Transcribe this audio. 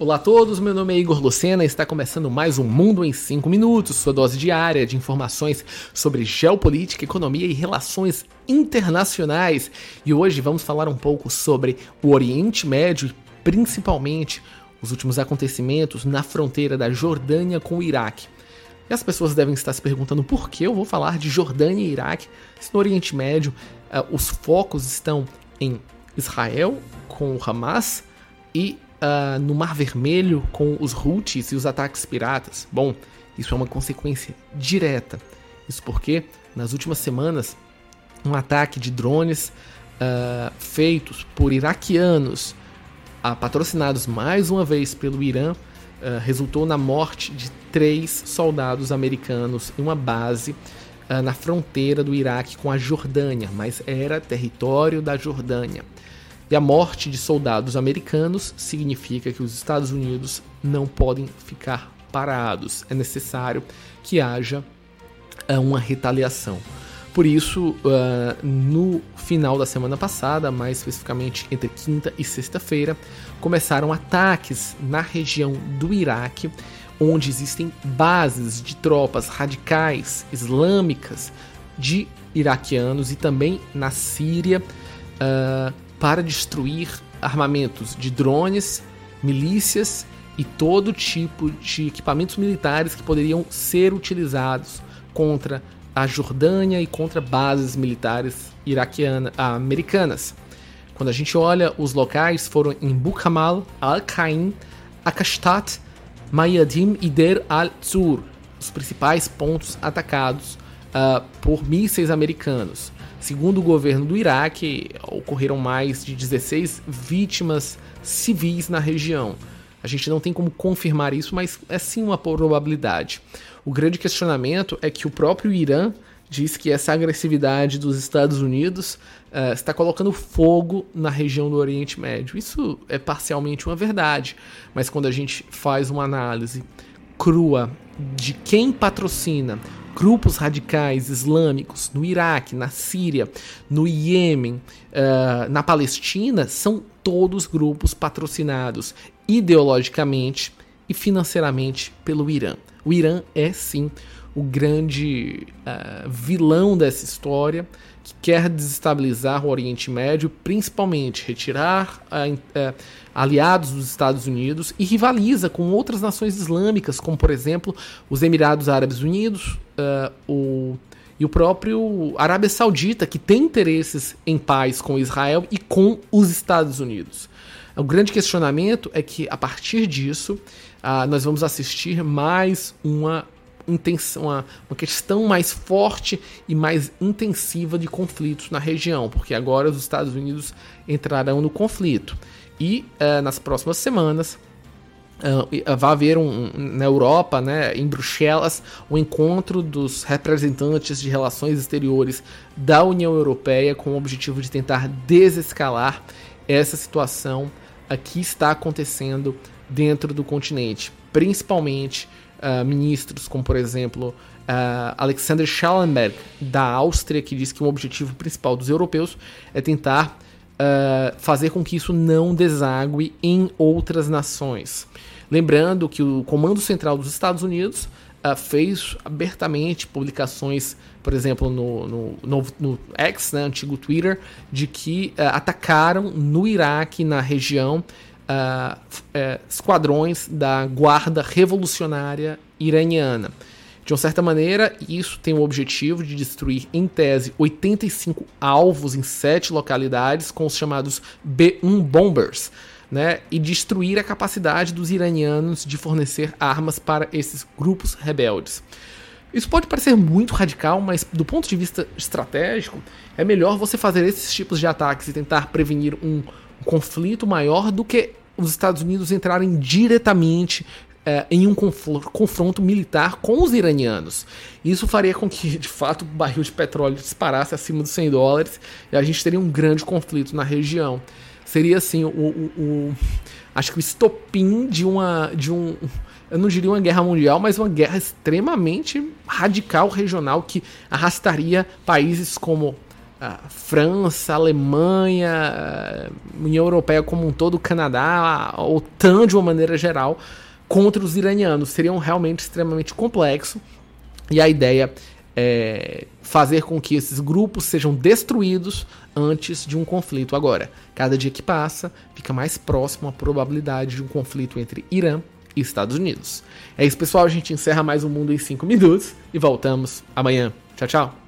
Olá a todos, meu nome é Igor Lucena e está começando mais um Mundo em 5 Minutos, sua dose diária de informações sobre geopolítica, economia e relações internacionais. E hoje vamos falar um pouco sobre o Oriente Médio e principalmente os últimos acontecimentos na fronteira da Jordânia com o Iraque. E as pessoas devem estar se perguntando por que eu vou falar de Jordânia e Iraque, se no Oriente Médio uh, os focos estão em Israel com o Hamas e uh, no Mar Vermelho com os Houthis e os ataques piratas? Bom, isso é uma consequência direta. Isso porque, nas últimas semanas, um ataque de drones uh, feitos por iraquianos, uh, patrocinados mais uma vez pelo Irã, resultou na morte de três soldados americanos em uma base na fronteira do Iraque com a Jordânia, mas era território da Jordânia. E a morte de soldados americanos significa que os Estados Unidos não podem ficar parados. É necessário que haja uh, uma retaliação. Por isso, uh, no final da semana passada, mais especificamente entre quinta e sexta-feira, começaram ataques na região do Iraque, onde existem bases de tropas radicais islâmicas de iraquianos e também na Síria. Uh, para destruir armamentos de drones, milícias e todo tipo de equipamentos militares que poderiam ser utilizados contra a Jordânia e contra bases militares iraquianas, americanas. Quando a gente olha os locais, foram em Bukhamal, Al-Qaim, Akashtat, Mayadim e Der al-Zur, os principais pontos atacados uh, por mísseis americanos. Segundo o governo do Iraque, ocorreram mais de 16 vítimas civis na região. A gente não tem como confirmar isso, mas é sim uma probabilidade. O grande questionamento é que o próprio Irã diz que essa agressividade dos Estados Unidos uh, está colocando fogo na região do Oriente Médio. Isso é parcialmente uma verdade, mas quando a gente faz uma análise crua de quem patrocina grupos radicais islâmicos no Iraque, na Síria, no Iêmen, uh, na Palestina, são todos grupos patrocinados ideologicamente e financeiramente pelo Irã. O Irã é sim o grande uh, vilão dessa história que quer desestabilizar o Oriente Médio, principalmente retirar uh, uh, aliados dos Estados Unidos e rivaliza com outras nações islâmicas, como por exemplo os Emirados Árabes Unidos, o, e o próprio Arábia Saudita, que tem interesses em paz com Israel e com os Estados Unidos. O grande questionamento é que, a partir disso, nós vamos assistir mais uma intenção, uma, uma questão mais forte e mais intensiva de conflitos na região, porque agora os Estados Unidos entrarão no conflito. E uh, nas próximas semanas uh, vai haver um, na Europa, né, em Bruxelas, o um encontro dos representantes de relações exteriores da União Europeia com o objetivo de tentar desescalar essa situação que está acontecendo dentro do continente, principalmente uh, ministros, como por exemplo uh, Alexander Schallenberg, da Áustria, que diz que o objetivo principal dos europeus é tentar uh, fazer com que isso não desague em outras nações. Lembrando que o Comando Central dos Estados Unidos uh, fez abertamente publicações, por exemplo, no, no, no, no X, né, antigo Twitter, de que uh, atacaram no Iraque, na região, uh, esquadrões da Guarda Revolucionária Iraniana. De uma certa maneira, isso tem o objetivo de destruir, em tese, 85 alvos em sete localidades com os chamados B-1 Bombers, né, e destruir a capacidade dos iranianos de fornecer armas para esses grupos rebeldes. Isso pode parecer muito radical, mas do ponto de vista estratégico, é melhor você fazer esses tipos de ataques e tentar prevenir um conflito maior do que os Estados Unidos entrarem diretamente é, em um confronto militar com os iranianos. Isso faria com que, de fato, o barril de petróleo disparasse acima dos 100 dólares e a gente teria um grande conflito na região. Seria assim o, o, o acho que o estopim de uma de um eu não diria uma guerra mundial, mas uma guerra extremamente radical regional que arrastaria países como França, Alemanha, União Europeia como um todo, Canadá, a OTAN de uma maneira geral, contra os iranianos. Seria um realmente extremamente complexo. E a ideia é fazer com que esses grupos sejam destruídos antes de um conflito. Agora, cada dia que passa, fica mais próximo a probabilidade de um conflito entre Irã e Estados Unidos. É isso, pessoal. A gente encerra mais um Mundo em 5 minutos e voltamos amanhã. Tchau, tchau.